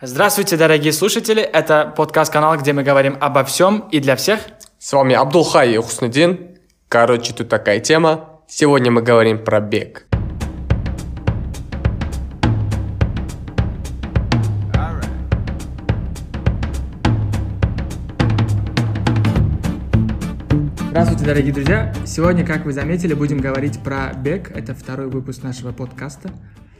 Здравствуйте, дорогие слушатели. Это подкаст-канал, где мы говорим обо всем и для всех. С вами Абдулхай и Хуснудин. Короче, тут такая тема. Сегодня мы говорим про бег. Дорогие друзья. Сегодня, как вы заметили, будем говорить про бег. Это второй выпуск нашего подкаста.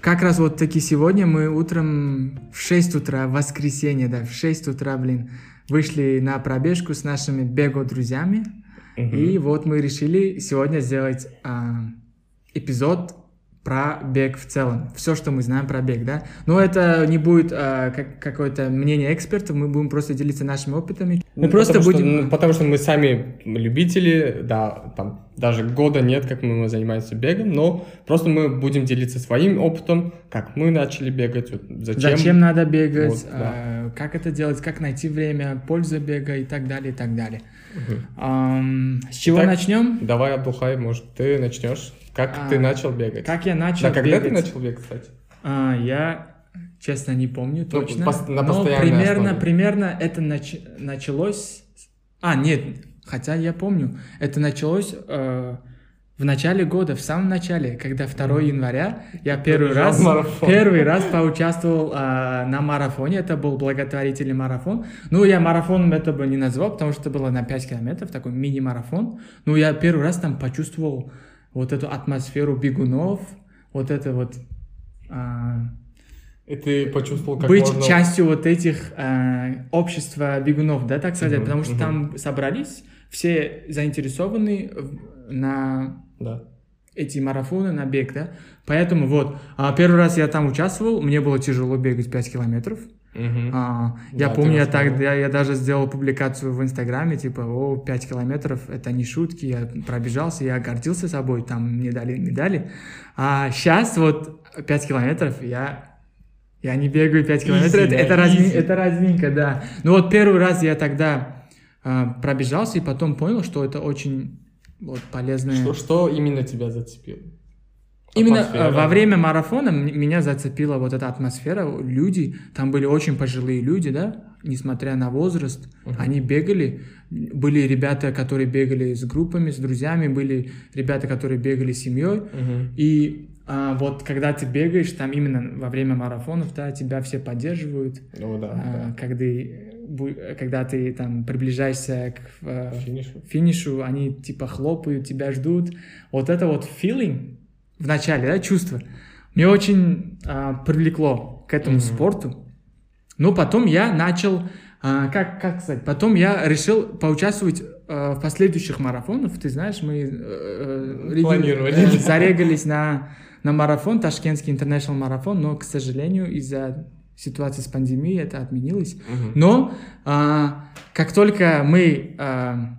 Как раз вот таки сегодня мы утром в 6 утра, в воскресенье, да, в 6 утра, блин, вышли на пробежку с нашими бего-друзьями. И вот мы решили сегодня сделать а, эпизод про бег в целом. Все, что мы знаем про бег, да. Но это не будет а, как, какое-то мнение экспертов, мы будем просто делиться нашими опытами. Мы Ну, просто потому будем... Что, ну, потому что мы сами любители, да, там даже года нет, как мы занимаемся бегом, но просто мы будем делиться своим опытом, как мы начали бегать, вот зачем. Зачем надо бегать, Вот, да. а, как это делать, как найти время, польза бега и так далее, и так далее. Мгм. Ам, с чего Итак, начнем? Давай, Абдулхай, может, ты начнешь? Как А, ты начал бегать? Как я начал да, когда ты начал бегать, кстати? А, я, честно, не помню Ну, точно. пос- на но примерно, основе. примерно это нач- началось... А, нет, хотя я помню. Это началось э, в начале года, в самом начале, когда 2 января я первый раз, марафон. первый раз поучаствовал а, на марафоне. Это был благотворительный марафон. Ну, я марафоном это бы не назвал, потому что это было на 5 километров, такой мини-марафон. Ну, я первый раз там почувствовал вот эту атмосферу бегунов, вот это вот... а, И ты почувствовал, как быть можно... частью вот этих э, общества бегунов, да, так сказать, Мгм, потому что мгм. там собрались все заинтересованные в- на Да. эти марафоны, на бег, да, поэтому вот, а, первый раз я там участвовал, мне было тяжело бегать 5 километров, Мгм. А, я Да, помню, я, рассказывал. тогда, я даже сделал публикацию в Инстаграме, типа, о, 5 километров, это не шутки, я пробежался, я гордился собой, там мне дали медали. А сейчас вот 5 километров я, я не бегаю 5 километров, это, да, это, разми- это разминка, да. Ну вот первый раз я тогда а, пробежался и потом понял, что это очень вот, полезное... Что, что именно тебя зацепило? Именно Атмосфера. э, во время марафона меня зацепила вот эта атмосфера, люди, там были очень пожилые люди, да, несмотря на возраст, они бегали, были ребята, которые бегали с группами, с друзьями, были ребята, которые бегали с семьей, Мгм. и а, вот когда ты бегаешь, там именно во время марафонов, да, тебя все поддерживают, Ну да, а, когда, бу- когда ты там приближаешься к э, да. Финиш. финишу, они типа хлопают, тебя ждут. Вот это вот feeling в начале, да, чувство, мне очень а, привлекло к этому Мгм. спорту. Но потом я начал, а, как, как сказать, потом я решил поучаствовать а, в последующих марафонах. Ты знаешь, мы э, э, э, зарегались на, на марафон, Ташкентский интернешнл марафон, но, к сожалению, из-за ситуации с пандемией это отменилось. Мгм. Но а, как только мы а,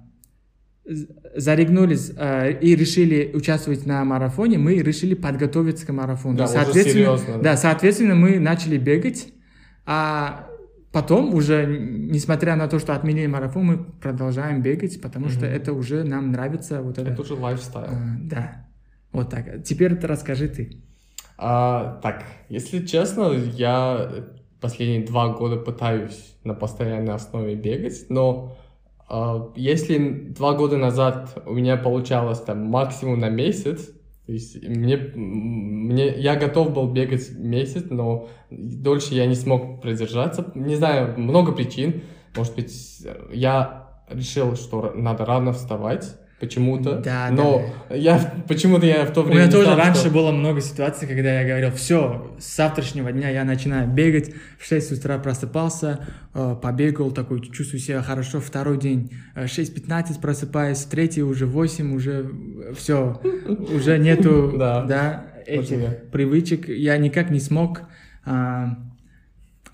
зарегнулись а, и решили участвовать на марафоне, мы решили подготовиться к марафону. Да, уже соответственно, серьезно, да. да, соответственно, мы начали бегать, а потом уже, несмотря на то, что отменили марафон, мы продолжаем бегать, потому что Мгм. это уже нам нравится вот это. Это уже лайфстайл. а, да, вот так. Теперь это расскажи ты. А, так, если честно, я последние два года пытаюсь на постоянной основе бегать, но а, если два года назад у меня получалось там максимум на месяц, то есть мне, мне, я готов был бегать месяц, но дольше я не смог продержаться. Не знаю, много причин. Может быть, я решил, что надо рано вставать почему-то. Да, но я почему-то я в то У время меня не тоже знал, раньше что- было много ситуаций, когда я говорил, все, с завтрашнего дня я начинаю бегать, в 6 утра просыпался, э, побегал, такой, чувствую себя хорошо, второй день э, 6.15 просыпаюсь, третий уже 8, уже все, уже нету, Да. да, этих да. привычек, я никак не смог а,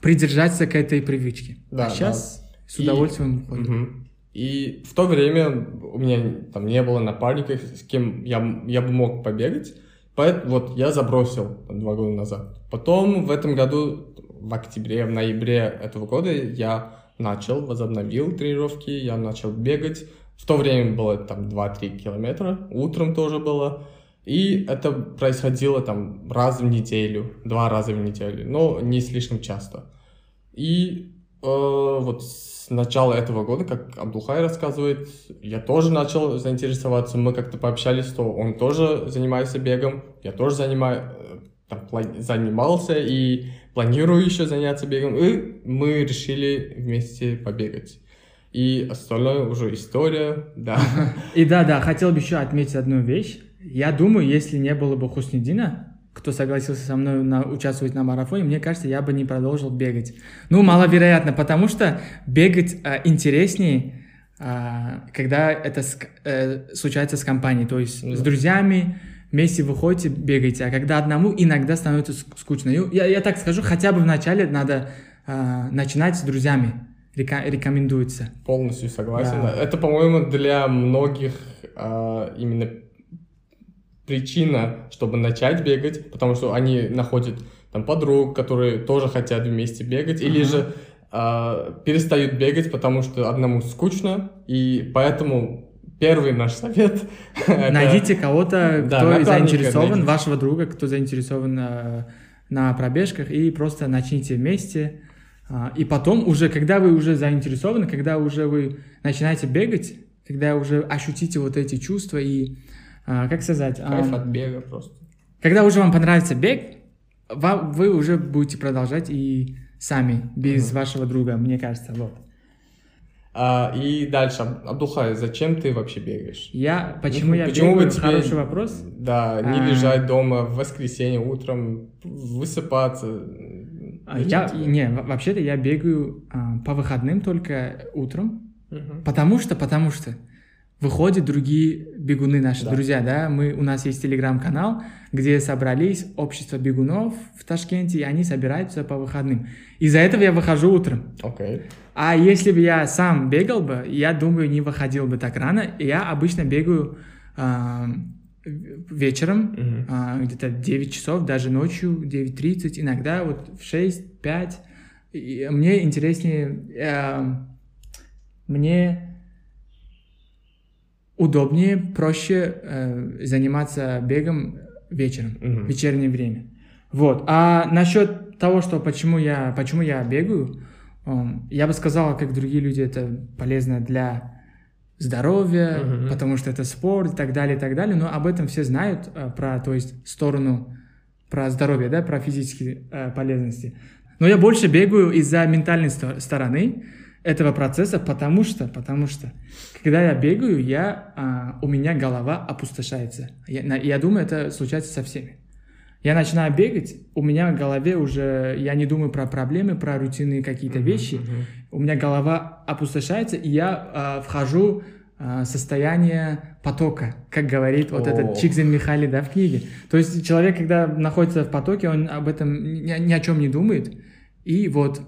придержаться к этой привычке. Да, а сейчас с И- удовольствием. Мгм. И в то время у меня там не было напарников, с кем я, я бы мог побегать. Поэтому вот я забросил там, два года назад. Потом в этом году, в октябре, в ноябре этого года я начал, возобновил тренировки, я начал бегать. В то время было там 2-3 километра, утром тоже было. И это происходило там раз в неделю, два раза в неделю, но не слишком часто. И вот с начала этого года, как Абдулхай рассказывает, я тоже начал заинтересоваться. Мы как-то пообщались, что он тоже занимается бегом, я тоже занимаю, э, там, занимался и планирую еще заняться бегом. И мы решили вместе побегать. И остальное уже история, да. И да-да, хотел бы еще отметить одну вещь. Я думаю, если не было бы Хуснидина, кто согласился со мной на, участвовать на марафоне, мне кажется, я бы не продолжил бегать. Ну, маловероятно, потому что бегать а, интереснее, а, когда это с, э, случается с компанией, то есть да. с друзьями, вместе выходите, бегаете, а когда одному, иногда становится скучно. Я, я так скажу, хотя бы вначале надо а, начинать с друзьями, Река рекомендуется. Полностью согласен. Да. Это, по-моему, для многих а, именно причина, чтобы начать бегать, потому что они находят там подруг, которые тоже хотят вместе бегать, uh-huh. или же э, перестают бегать, потому что одному скучно, и поэтому первый наш совет. Найдите кого-то, да, кто заинтересован, найдите. вашего друга, кто заинтересован э, на пробежках, и просто начните вместе. Э, и потом уже, когда вы уже заинтересованы, когда уже вы начинаете бегать, когда уже ощутите вот эти чувства и а, как сказать? Кайф а, от бега просто. Когда уже вам понравится бег, вам, вы уже будете продолжать и сами, без угу. вашего друга, мне кажется, вот. А, и дальше, Абдухай, зачем ты вообще бегаешь? Я, почему ну, я почему бегаю, тебе, хороший вопрос. Да, не а... лежать дома в воскресенье утром, высыпаться. А я, не, вообще-то я бегаю а, по выходным только утром, угу. потому что, потому что выходят другие бегуны, наши да. друзья, да, мы, у нас есть телеграм-канал, где собрались общество бегунов в Ташкенте, и они собираются по выходным. Из-за этого я выхожу утром. Okay. А если бы я сам бегал бы, я думаю, не выходил бы так рано. Я обычно бегаю э, вечером, mm-hmm. э, где-то 9 часов, даже ночью 9.30, иногда вот в 6-5. Мне интереснее, э, мне удобнее, проще э, заниматься бегом вечером, mm-hmm. в вечернее время. Вот. А насчет того, что почему я, почему я бегаю, э, я бы сказал, как другие люди, это полезно для здоровья, mm-hmm. потому что это спорт и так далее, и так далее. Но об этом все знают, э, про, то есть, сторону, про здоровье, да, про физические э, полезности. Но я больше бегаю из-за ментальной стороны, этого процесса, потому что, потому что, когда я бегаю, я, а, у меня голова опустошается. Я, я думаю, это случается со всеми. Я начинаю бегать, у меня в голове уже, я не думаю про проблемы, про рутинные какие-то uh-huh, вещи. Uh-huh. У меня голова опустошается, и я а, вхожу в состояние потока, как говорит вот oh. этот Чикзин Михали, да, в книге. То есть человек, когда находится в потоке, он об этом ни, ни о чем не думает, и вот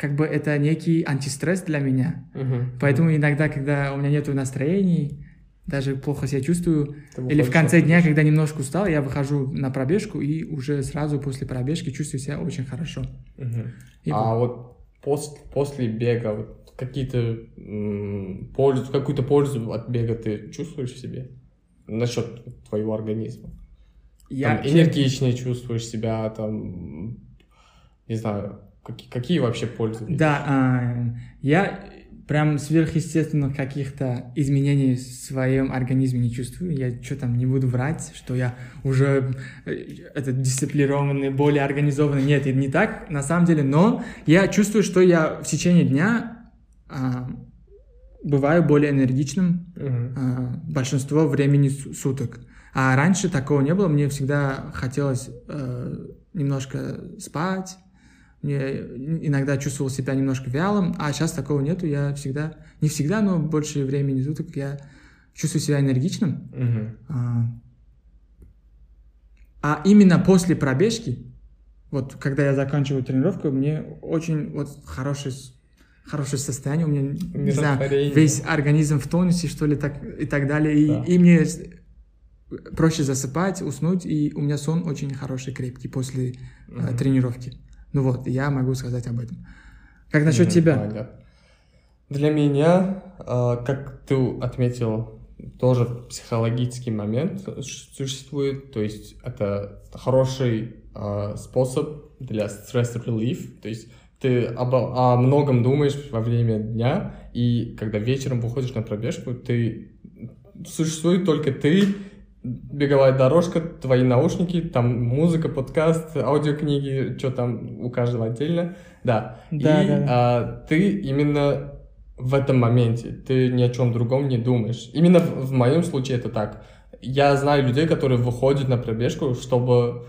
как бы это некий антистресс для меня. Uh-huh. Поэтому иногда, когда у меня нет настроений, даже плохо себя чувствую, или в конце дня, когда немножко устал, я выхожу на пробежку и уже сразу после пробежки чувствую себя очень хорошо. И а вот, вот после, после бега вот какие-то пользу, какую-то пользу от бега ты чувствуешь в себе? Насчет твоего организма? Я там, энергичнее чувствуешь себя, там, не знаю, Какие, какие вообще пользы? Да, а, я прям сверхъестественных каких-то изменений в своем организме не чувствую. Я что там не буду врать, что я уже э, этот дисциплинированный, более организованный. Нет, это не так на самом деле. Но я чувствую, что я в течение дня а, бываю более энергичным uh-huh. а, большинство времени суток. А раньше такого не было. Мне всегда хотелось а, немножко спать мне иногда чувствовал себя немножко вялым, а сейчас такого нету, я всегда, не всегда, но больше времени суток я чувствую себя энергичным. Uh-huh. А, а именно после пробежки, вот когда я заканчиваю тренировку, мне очень вот хорошее, хорошее состояние, у меня, не знаю, весь организм в тонусе, что ли, так, и так далее, да. и, и мне проще засыпать, уснуть, и у меня сон очень хороший, крепкий после uh-huh. тренировки. Ну вот, я могу сказать об этом. Как насчет mm, тебя? Понятно. Для меня, а, как ты отметил, тоже психологический момент существует, то есть это хороший а, способ для стресс relief, то есть ты об, о многом думаешь во время дня, и когда вечером выходишь на пробежку, ты существует только ты, беговая дорожка, твои наушники, там музыка, подкаст, аудиокниги, что там у каждого отдельно, да. Да, и да, да. А, ты именно в этом моменте, ты ни о чем другом не думаешь. Именно в, в моем случае это так. Я знаю людей, которые выходят на пробежку, чтобы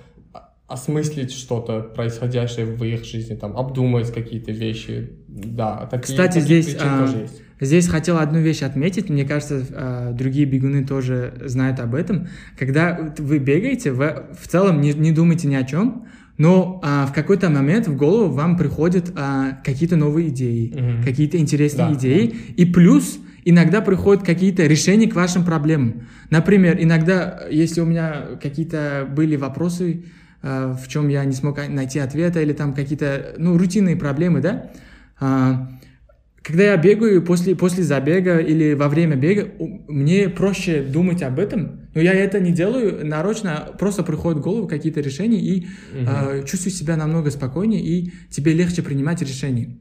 осмыслить что-то происходящее в их жизни, там, обдумать какие-то вещи, да. Такие, Кстати, такие здесь, а, тоже есть. Здесь хотел одну вещь отметить, мне кажется, а, другие бегуны тоже знают об этом. Когда вы бегаете, вы в целом не, не думайте ни о чем, но а, в какой-то момент в голову вам приходят а, какие-то новые идеи, Мгм. какие-то интересные Да, идеи, и плюс иногда приходят какие-то решения к вашим проблемам. Например, иногда, если у меня какие-то были вопросы, а, в чем я не смог найти ответа, или там какие-то, ну, рутинные проблемы, да, а, когда я бегаю после, после забега или во время бега, мне проще думать об этом, но я это не делаю нарочно, просто приходят в голову какие-то решения и Мгм. э, чувствую себя намного спокойнее, и тебе легче принимать решения.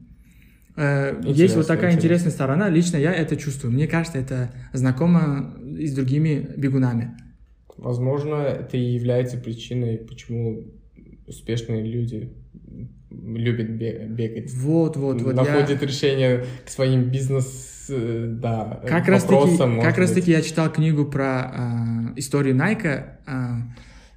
Э, есть вот такая интересно. интересная сторона, лично я это чувствую. Мне кажется, это знакомо и с другими бегунами. Возможно, это и является причиной, почему успешные люди любят бе- бегать. Вот, вот, вот. я- Находят решение к своим бизнес, э, да, Как раз таки, как раз таки я читал книгу про а, историю Найка, а,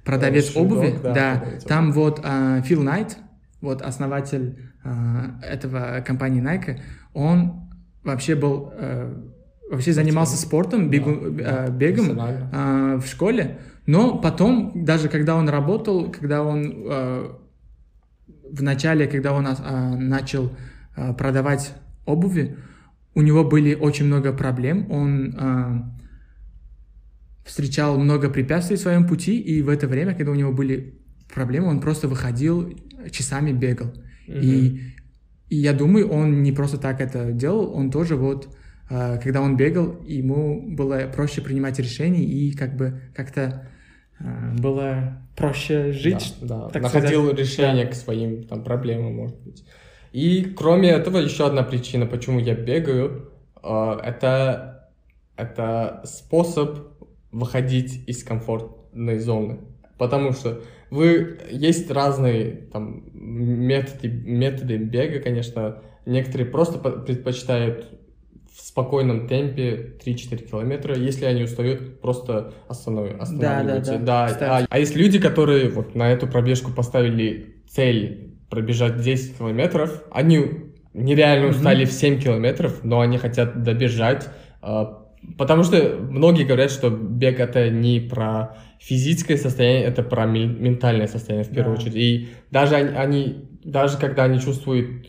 продавец Шудок, обуви, да, да, продавец там вот а, Фил Найт, вот основатель а, этого компании Найка, он вообще был а, вообще занимался спортом, бегу- Да, а, бегом а, в школе, но потом даже когда он работал, когда он а, в начале, когда он а, начал а, продавать обуви, у него были очень много проблем. Он а, встречал много препятствий в своем пути, и в это время, когда у него были проблемы, он просто выходил часами бегал. И, и я думаю, он не просто так это делал, он тоже вот, а, когда он бегал, ему было проще принимать решения и как бы как-то а, было проще жить. Да, да. так находил сказать. решение к своим там, проблемам, может быть. И кроме этого, еще одна причина, почему я бегаю, э, это, это способ выходить из комфортной зоны. Потому что вы есть разные там методы, методы бега, конечно. Некоторые просто по- предпочитают в спокойном темпе 3-4 километра. Если они устают, просто останов- останавливаются. да, Да, кстати. а, а есть люди, которые вот на эту пробежку поставили цель пробежать 10 километров, они нереально устали в 7 километров, но они хотят добежать, а, потому что многие говорят, что бег это не про физическое состояние, это про ментальное состояние в первую Да. очередь. И даже они, они- даже когда они чувствуют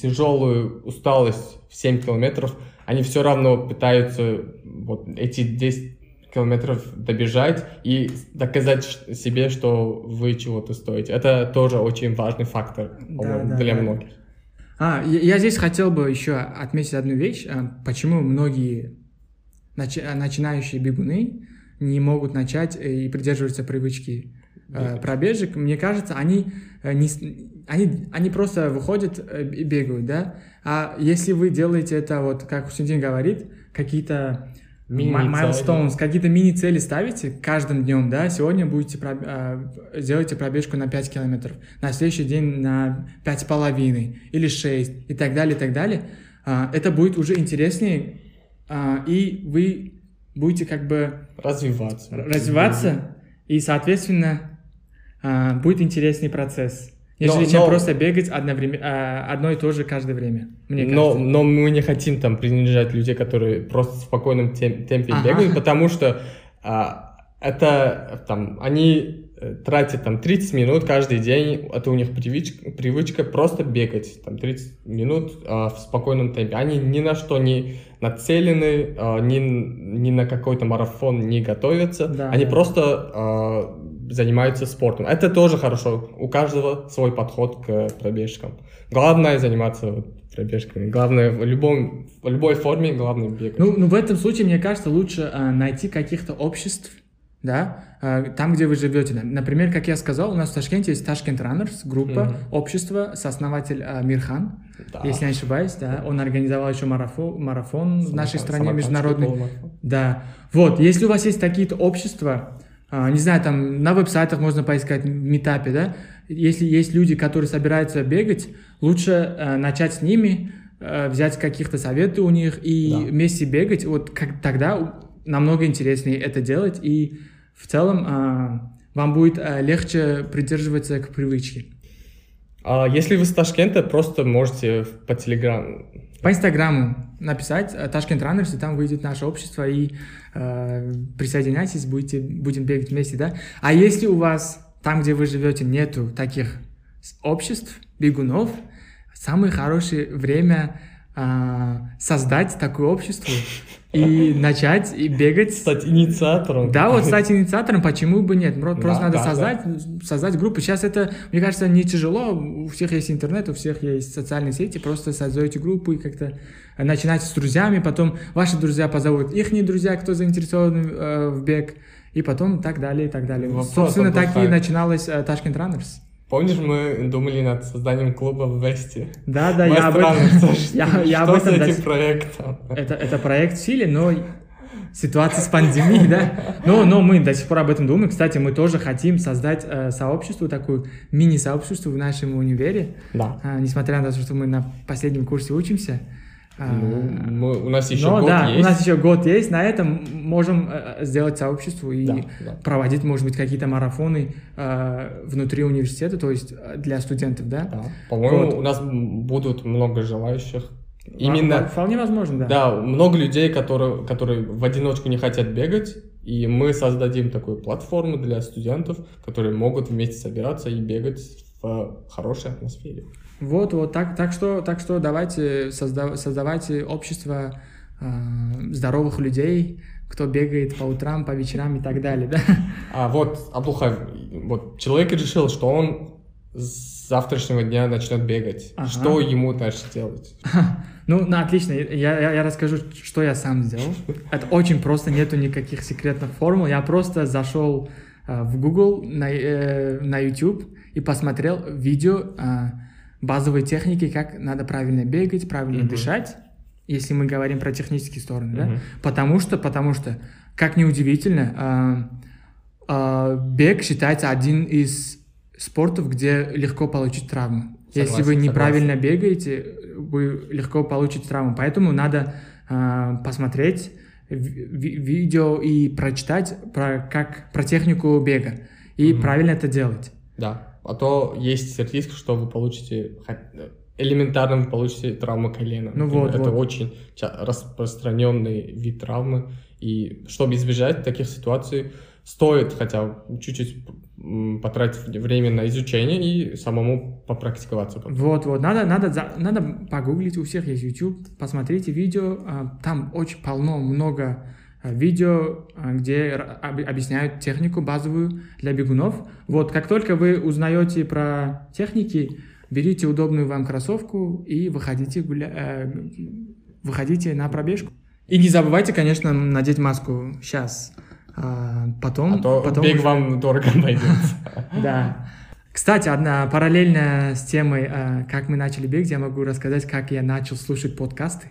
тяжелую усталость в 7 километров, они все равно пытаются вот эти 10 километров добежать и доказать себе, что вы чего-то стоите. Это тоже очень важный фактор по-моему, да, для да. многих. А, я, здесь хотел бы еще отметить одну вещь. а, Почему многие начи- начинающие бегуны не могут начать э, и придерживаться привычки э, пробежек? Мне кажется, они, э, не, они, они просто выходят э, и бегают, да? А если вы делаете это, вот как Хусендин говорит, какие-то milestones, какие-то мини-цели ставите каждым днем, да, сегодня будете проб- а, сделаете пробежку на 5 километров, на следующий день на пять с половиной или 6 и так далее, и так далее, А, это будет уже интереснее, а, и вы будете как бы Развиваться. развиваться, и, соответственно, а, будет интересный процесс, Но- нежели чем но- просто бегать одновременно, а, одно и то же каждое время, мне Но, кажется. но мы не хотим там принижать людей, которые просто в спокойном тем- темпе Ага. бегают, потому что а, это там они э, тратят там 30 минут каждый день, это у них привычка, привычка просто бегать там 30 минут а, в спокойном темпе. Они ни на что не нацелены, а, ни, ни на какой-то марафон не готовятся, Да, они да. просто а, занимаются спортом. Это тоже хорошо. У каждого свой подход к пробежкам. Главное заниматься пробежками. Главное в любом в любой форме главное бегать. Ну, ну, в этом случае, мне кажется, лучше а, найти каких-то обществ, да, э, там, где вы живете. Например, как я сказал, у нас в Ташкенте есть Ташкент Runners, группа, Мгм. общество, сооснователь э, Мирхан, Да. если не ошибаюсь, да, он организовал еще марафон, марафон в нашей стране международный. Да, вот, если у вас есть какие-то общества, а, не знаю, там на веб-сайтах можно поискать в метапе, да, если есть люди, которые собираются бегать, лучше э, начать с ними, э, взять каких-то советы у них и Да. вместе бегать, вот как, тогда намного интереснее это делать, и в целом а, вам будет а, легче придерживаться к привычке. А если вы с Ташкента, просто можете по Телеграм. По Инстаграму написать э, Ташкент Runners, и там выйдет наше общество, и э, присоединяйтесь, будете, будем бегать вместе, да? А если у вас там, где вы живете, нету таких обществ, бегунов, самое хорошее время а, создать такое общество и начать и бегать. Стать инициатором. Да, вот стать инициатором, почему бы нет? Про- Просто Да, надо да, создать, создать группу. Сейчас это, мне кажется, не тяжело. У всех есть интернет, у всех есть социальные сети. Просто создаете группу и как-то начинайте с друзьями. Потом ваши друзья позовут их друзья, кто заинтересован э, в бег. И потом так далее, и так далее. Вопрос Собственно, так и отдыхает. начиналось э, Tashkent Runners. Помнишь, мы думали над созданием клуба в Весте? Да, да, я об этом... Я, я об этом этим проектом? Это, это проект в силе, но ситуация с пандемией, да. Но, но мы до сих пор об этом думаем. Кстати, мы тоже хотим создать э, сообщество, такое мини-сообщество в нашем универе. Да. А, несмотря на то, что мы на последнем курсе учимся. А, Ну, мы- у нас еще но год да, есть. у нас еще год есть. На этом можем э, сделать сообщество и Да, да. проводить, может быть, какие-то марафоны э, внутри университета, то есть э, для студентов, да? Да. По-моему, Вот. у нас будут много желающих. Именно, Вполне возможно, да. да, много людей, которые, которые в одиночку не хотят бегать, и мы создадим такую платформу для студентов, которые могут вместе собираться и бегать в хорошей атмосфере. Вот, вот, так, так что, так что давайте созда- создавайте общество э, здоровых людей, кто бегает по утрам, по вечерам и так далее, да? А вот, Абдулхай, вот человек решил, что он с завтрашнего дня начнет бегать. Ага. Что ему дальше делать? Ну, ну, отлично, я, я, я расскажу, что я сам сделал. Это очень просто, нету никаких секретных формул. Я просто зашел э, в Google, на, э, на YouTube и посмотрел видео э, базовой техники, как надо правильно бегать, правильно Мгм. дышать, если мы говорим про технические стороны, да? Мгм. Потому что, потому что, как ни удивительно, э, э, бег считается один из спортов, где легко получить травму. Если Согласен, вы согласен. неправильно бегаете, вы легко получите травму. Поэтому надо э, посмотреть ви- ви- видео и прочитать про, как, про технику бега и Мгм. правильно это делать. Да. А то есть риск, что вы получите элементарно вы получите травму колена. Ну вот, Это вот. очень распространенный вид травмы. И чтобы избежать таких ситуаций, стоит хотя бы чуть-чуть потратить время на изучение и самому попрактиковаться. Вот, вот, надо, надо, за- надо погуглить, у всех есть YouTube, посмотрите видео, а, там очень полно, много видео, а, где объясняют технику базовую для бегунов. Вот, как только вы узнаете про техники, берите удобную вам кроссовку и выходите, гуля... э, выходите на пробежку. И не забывайте, конечно, надеть маску сейчас. А, потом, А то потом бег уже- вам дорого обойдется. да. Кстати, одна параллельно с темой, как мы начали бегать, я могу рассказать, как я начал слушать подкасты.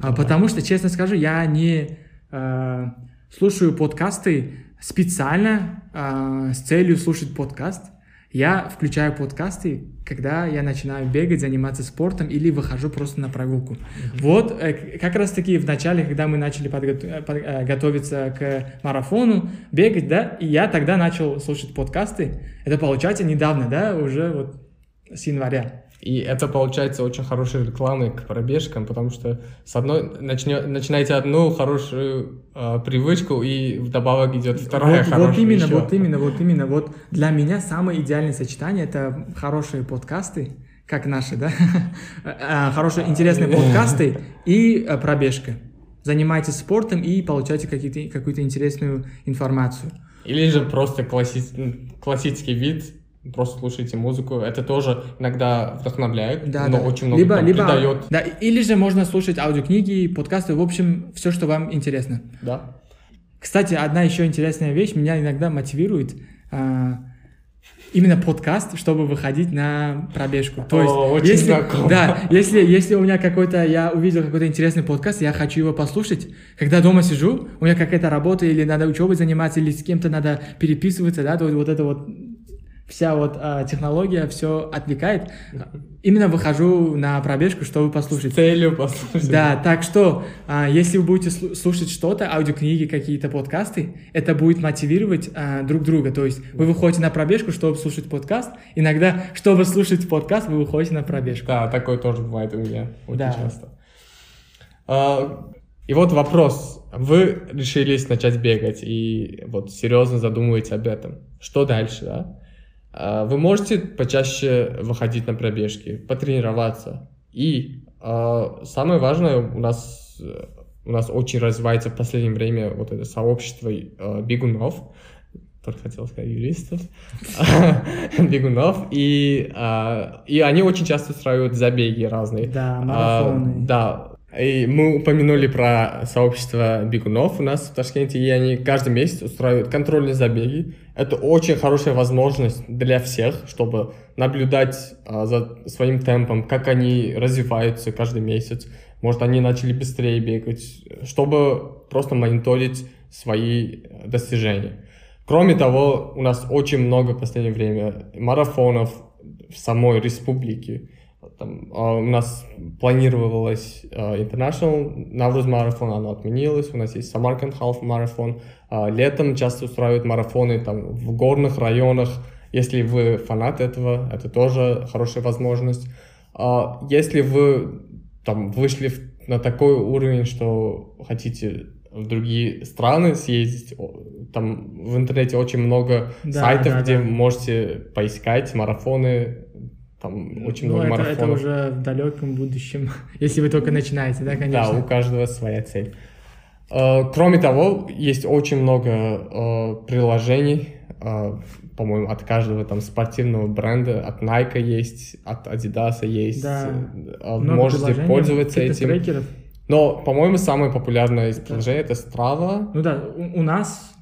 А. Потому что, честно скажу, я не а, слушаю подкасты специально а, с целью слушать подкаст. Я включаю подкасты, когда я начинаю бегать, заниматься спортом или выхожу просто на прогулку. Вот э, как раз таки в начале, когда мы начали подго- э, под- э, готовиться к марафону, бегать, да, и я тогда начал слушать подкасты. Это получается недавно, да, уже вот с января. И это получается очень хорошей рекламой к пробежкам, потому что с одной начнё- начинаете одну хорошую э, привычку, и вдобавок идет вторая вот, хорошая вот именно, ещё. вот именно, вот именно. Вот для меня самое идеальное сочетание это хорошие подкасты, как наши, да, А, хорошие интересные подкасты и пробежка. Занимайтесь спортом и получайте какую-то интересную информацию. Или же просто классический вид, просто слушайте музыку. Это тоже иногда вдохновляет, Да, но да. очень много либо, там либо, придает. да, или же можно слушать аудиокниги, подкасты, в общем, все, что вам интересно. Да. Кстати, одна еще интересная вещь меня иногда мотивирует а, именно подкаст, чтобы выходить на пробежку. То есть, О, очень если, знакомо. да, если, если у меня какой-то, я увидел какой-то интересный подкаст, я хочу его послушать, когда дома сижу, у меня какая-то работа или надо учебой заниматься, или с кем-то надо переписываться, да, то вот это вот вся вот а, технология все отвлекает. Именно выхожу на пробежку, чтобы послушать. С целью послушать. Да, так что, а, если вы будете слушать что-то, аудиокниги, какие-то подкасты, это будет мотивировать а, друг друга. То есть вы выходите на пробежку, чтобы слушать подкаст. Иногда, чтобы слушать подкаст, вы выходите на пробежку. Да, такое тоже бывает у меня очень Да. часто. А, и вот вопрос. Вы решились начать бегать и вот серьезно задумываете об этом. Что дальше, да? А, Вы можете почаще выходить на пробежки, потренироваться. И а, самое важное, у нас, у нас очень развивается в последнее время вот это сообщество э, бегунов, только хотел сказать юристов, бегунов, и, а, и они очень часто устраивают забеги разные. Да, А, марафоны. да, и мы упомянули про сообщество бегунов у нас в Ташкенте, и они каждый месяц устраивают контрольные забеги. Это очень хорошая возможность для всех, чтобы наблюдать а, за своим темпом, как они развиваются каждый месяц. Может, они начали быстрее бегать, чтобы просто мониторить свои э, достижения. Кроме того, у нас очень много в последнее время марафонов в самой республике. Там, а, у нас планировалось а, International Навруз марафон, оно отменилось. У нас есть Самарканд Half марафон. А, летом часто устраивают марафоны там, в горных районах. Если вы фанат этого, это тоже хорошая возможность. А, если вы там, вышли на такой уровень, что хотите в другие страны съездить, там в интернете очень много Да, сайтов, да, где да. можете поискать марафоны, там очень Ну, много это, марафонов. это уже в далеком будущем, если вы только начинаете, да, конечно. Да, у каждого своя цель. Э, Кроме того, есть очень много э, приложений, э, по-моему, от каждого там спортивного бренда, от Nike есть, от Adidas есть. Да. Можете пользоваться этим. фитнес-трекеров. Но, по-моему, самое популярное из приложений это Strava. Ну да, у, у нас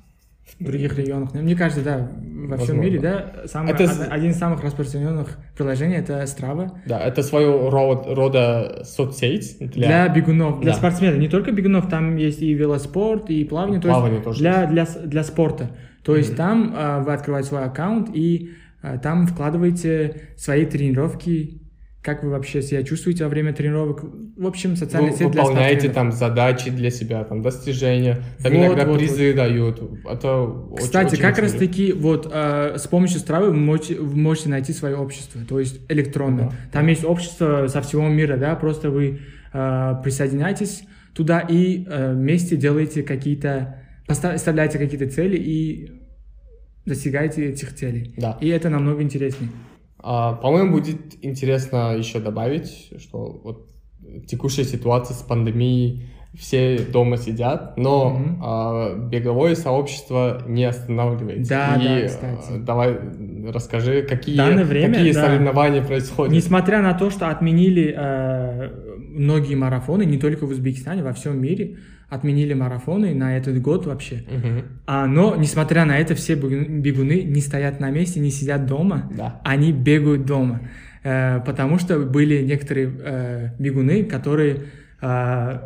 в других регионах, ну, мне кажется, да, во всем мире, да, самый, Это один из самых распространенных приложений это Strava Да, это своего ро- рода соцсеть для, для, бегунов, для Да. спортсменов. Не только бегунов, там есть и велоспорт, и плавание, то Плавание есть тоже для, для, для спорта. То есть Мгм. там а, вы открываете свой аккаунт и а, там вкладываете свои тренировки, как вы вообще себя чувствуете во время тренировок. В общем, социальная вы сеть для выполняете там задачи для себя, там достижения, там Вот, иногда вот, призы дают. Это Кстати, очень как раз таки вот э, с помощью Стравы вы можете, вы можете найти свое общество, то есть электронное. Да. Там есть общество со всего мира, да, просто вы э, присоединяйтесь туда и э, вместе делаете какие-то, поста- вставляете какие-то цели и достигаете этих целей. Да. И это намного интереснее. А, по-моему, будет интересно еще добавить, что вот текущая ситуация с пандемией, все дома сидят, но Мгм. а, беговое сообщество не останавливается. Да, И, да, кстати. а, давай расскажи, какие, данное время, какие да. соревнования происходят. Несмотря на то, что отменили э, многие марафоны, не только в Узбекистане, во всем мире, отменили марафоны на этот год вообще. Мгм. А, но, несмотря на это, все бегу- бегуны не стоят на месте, не сидят дома, Да. они бегают дома. Э, потому что были некоторые э, бегуны, которые э,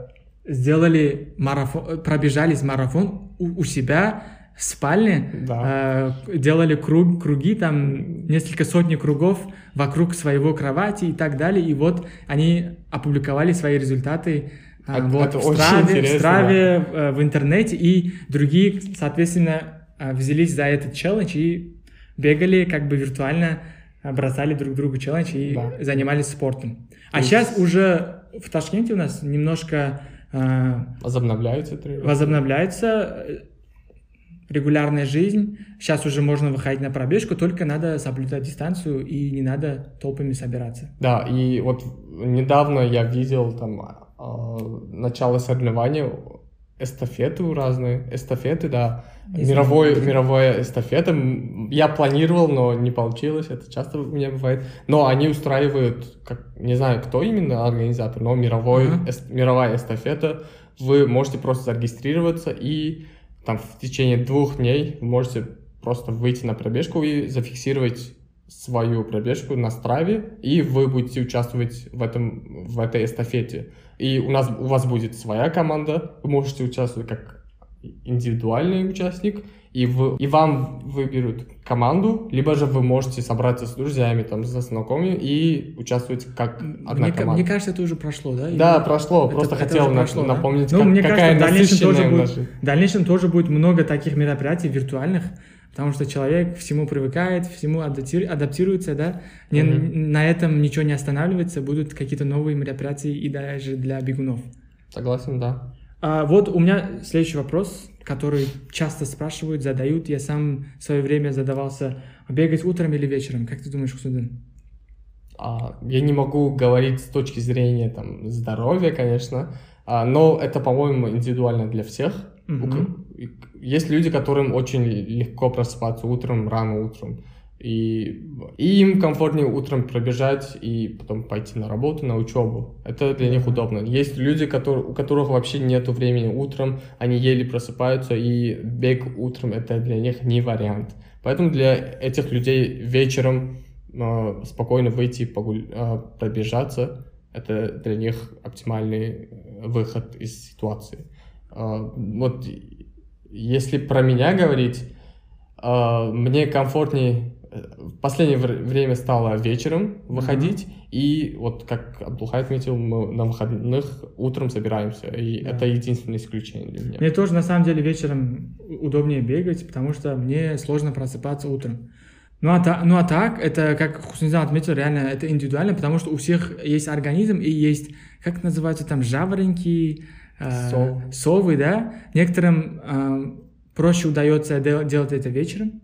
сделали марафон, пробежались марафон у, у себя спальне, Да. э, делали круг, круги, там несколько сотни кругов вокруг своего кровати и так далее. И вот они опубликовали свои результаты э, Это- вот, это в Страве, в, Страве, э, в интернете, и другие, соответственно, э, взялись за этот челлендж и бегали как бы виртуально, бросали друг другу челлендж и Да. занимались спортом. А есть- сейчас уже в Ташкенте у нас немножко э, Возобновляются тренировки. возобновляется э, регулярная жизнь. Сейчас уже можно выходить на пробежку, только надо соблюдать дистанцию и не надо толпами собираться. Да, и вот недавно я видел там а, начало соревнований, эстафеты разные, эстафеты, да, мировой, мировая эстафета. Я планировал, но не получилось, это часто у меня бывает. Но они устраивают, как, не знаю, кто именно организатор, но мировой, Ага. эс- мировая эстафета. Вы можете просто зарегистрироваться и там в течение двух дней вы можете просто выйти на пробежку и зафиксировать свою пробежку на страве, и вы будете участвовать в, этом, в этой эстафете. И у, нас, у вас будет своя команда, вы можете участвовать как индивидуальный участник, и, в, и вам выберут команду, либо же вы можете собраться с друзьями, там, со знакомыми и участвовать как одна мне, команда. Мне кажется, это уже прошло, да? Да, Или... прошло. Это, Просто это хотел прошло, напомнить, да? как, ну, мне какая кажется, в дальнейшем тоже, будет, в дальнейшем тоже будет много таких мероприятий виртуальных, потому что человек всему привыкает, всему адаптируется, да, не, mm-hmm. на этом ничего не останавливается, будут какие-то новые мероприятия и даже для бегунов. Согласен, да. А, вот у меня следующий вопрос, который часто спрашивают, задают. Я сам в свое время задавался, бегать утром или вечером? Как ты думаешь, Хусудин? А, я не могу говорить с точки зрения там, здоровья, конечно, а, но это, по-моему, индивидуально для всех. Mm-hmm. Есть люди, которым очень легко просыпаться утром, рано утром. И, и им комфортнее утром пробежать и потом пойти на работу, на учебу. Это для них удобно. Есть люди, которые, у которых вообще нет времени утром, они еле просыпаются, и бег утром это для них не вариант. Поэтому для этих людей вечером э, спокойно выйти погуль, э, пробежаться, это для них оптимальный выход из ситуации. Э, вот если про меня говорить, э, мне комфортнее в последнее время стало вечером выходить, mm-hmm. и вот как Абдулхай отметил, мы на выходных утром собираемся, и да. это единственное исключение для меня. Мне тоже на самом деле вечером удобнее бегать, потому что мне сложно просыпаться утром. Ну а, та, ну а так, это, как Хуснизан отметил, реально это индивидуально, потому что у всех есть организм и есть, как называются там, жаворонки, э, Сов. совы, да? Некоторым э, проще удается делать это вечером,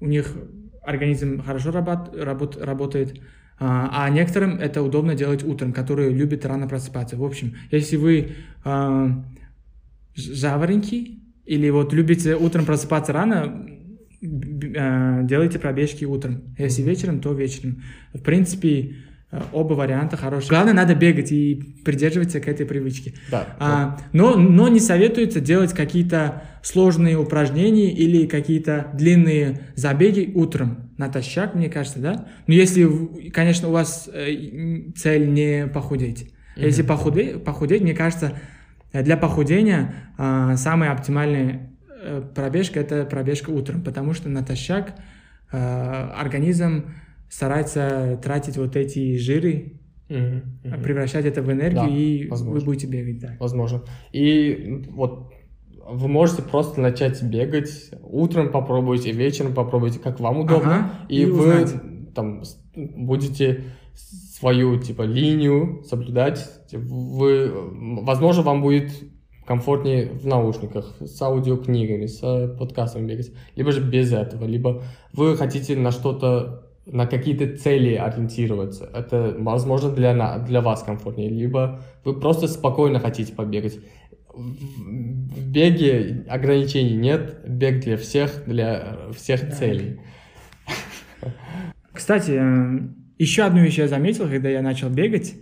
у них организм хорошо работ, работ, работает, а, а некоторым это удобно делать утром, которые любят рано просыпаться. В общем, если вы а, жаворонки или вот любите утром просыпаться рано, а, делайте пробежки утром. Если вечером, то вечером. В принципе, Э, оба варианта хорошие. Главное, надо бегать и придерживаться к этой привычке. Да, а, Но, но не советуется делать какие-то сложные упражнения или какие-то длинные забеги утром натощак, мне кажется, да? Но если, конечно, у вас э, цель не похудеть. Mm-hmm. Если похудеть, похудеть, мне кажется, для похудения э, самая оптимальная э, пробежка это пробежка утром, потому что натощак э, организм старается тратить вот эти жиры, mm-hmm. Mm-hmm. превращать это в энергию, да, и возможно. вы будете бегать. Да. Возможно. И вот вы можете просто начать бегать, утром попробуйте, вечером попробуйте, как вам удобно, ага, и, и вы там будете свою типа линию соблюдать. Вы, возможно, вам будет комфортнее в наушниках, с аудиокнигами, с подкастами бегать, либо же без этого, либо вы хотите на что-то на какие-то цели ориентироваться. Это, возможно, для, для вас комфортнее. Либо вы просто спокойно хотите побегать. В беге ограничений нет. Бег для всех, для всех да. целей. Кстати, э, еще одну вещь я заметил, когда я начал бегать.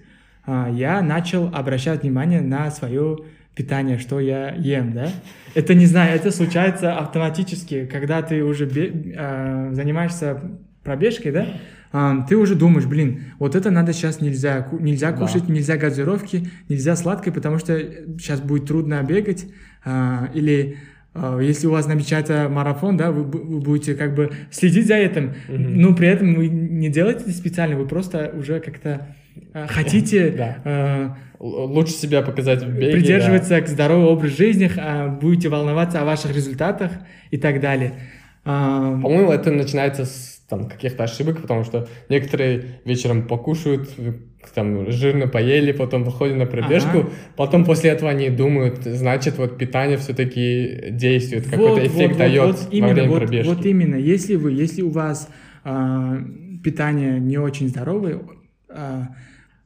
А, я начал обращать внимание на свое питание, что я ем, да. Это, не знаю, это случается автоматически, когда ты уже э, занимаешься пробежкой, да, а, ты уже думаешь, блин, вот это надо сейчас нельзя, нельзя кушать, да. нельзя газировки, нельзя сладкое, потому что сейчас будет трудно бегать, а, или а, если у вас намечается марафон, да, вы, вы будете как бы следить за этим, mm-hmm. но при этом вы не делаете это специально, вы просто уже как-то а, хотите да. лучше себя показать в беге, придерживаться да. к здоровому образу жизни, будете волноваться о ваших результатах и так далее. По-моему, это начинается с там каких-то ошибок, потому что некоторые вечером покушают, там жирно поели, потом выходят на пробежку, ага. потом после этого они думают, значит, вот питание все-таки действует, вот, какой-то эффект вот, дает вот, именно, во время вот, пробежки. Вот именно, если вы, если у вас э, питание не очень здоровое, э,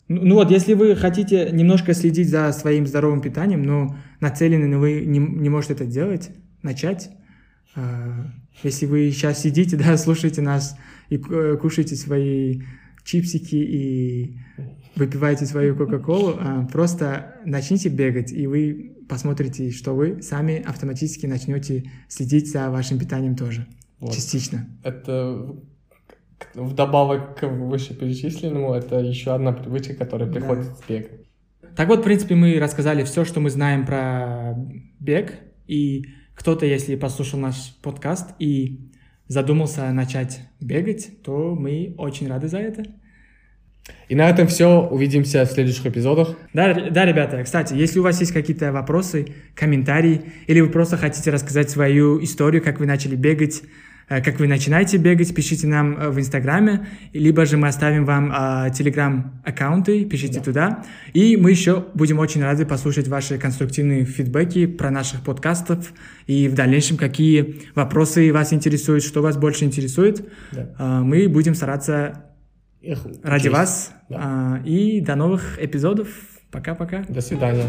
ну вот, если вы хотите немножко следить за своим здоровым питанием, но нацелены, но вы не, не можете это делать, начать а, если вы сейчас сидите, да, слушаете нас и э, кушаете свои чипсики и выпиваете свою Кока-Колу, а, просто начните бегать, и вы посмотрите, что вы сами автоматически начнете следить за вашим питанием тоже. Вот. Частично. Это вдобавок к вышеперечисленному, это еще одна привычка, которая приходит да. с бега. Так вот, в принципе, мы рассказали все, что мы знаем про бег, и кто-то, если послушал наш подкаст и задумался начать бегать, то мы очень рады за это. И на этом все. Увидимся в следующих эпизодах. Да, да, ребята, кстати, если у вас есть какие-то вопросы, комментарии, или вы просто хотите рассказать свою историю, как вы начали бегать, как вы начинаете бегать, пишите нам э, в Инстаграме, либо же мы оставим вам э, Телеграм-аккаунты, пишите да. туда. И мы еще будем очень рады послушать ваши конструктивные фидбэки про наших подкастов и в дальнейшем, какие вопросы вас интересуют, что вас больше интересует. Да. Мы будем стараться ради вас. Да. А, и до новых эпизодов. Пока-пока. До свидания.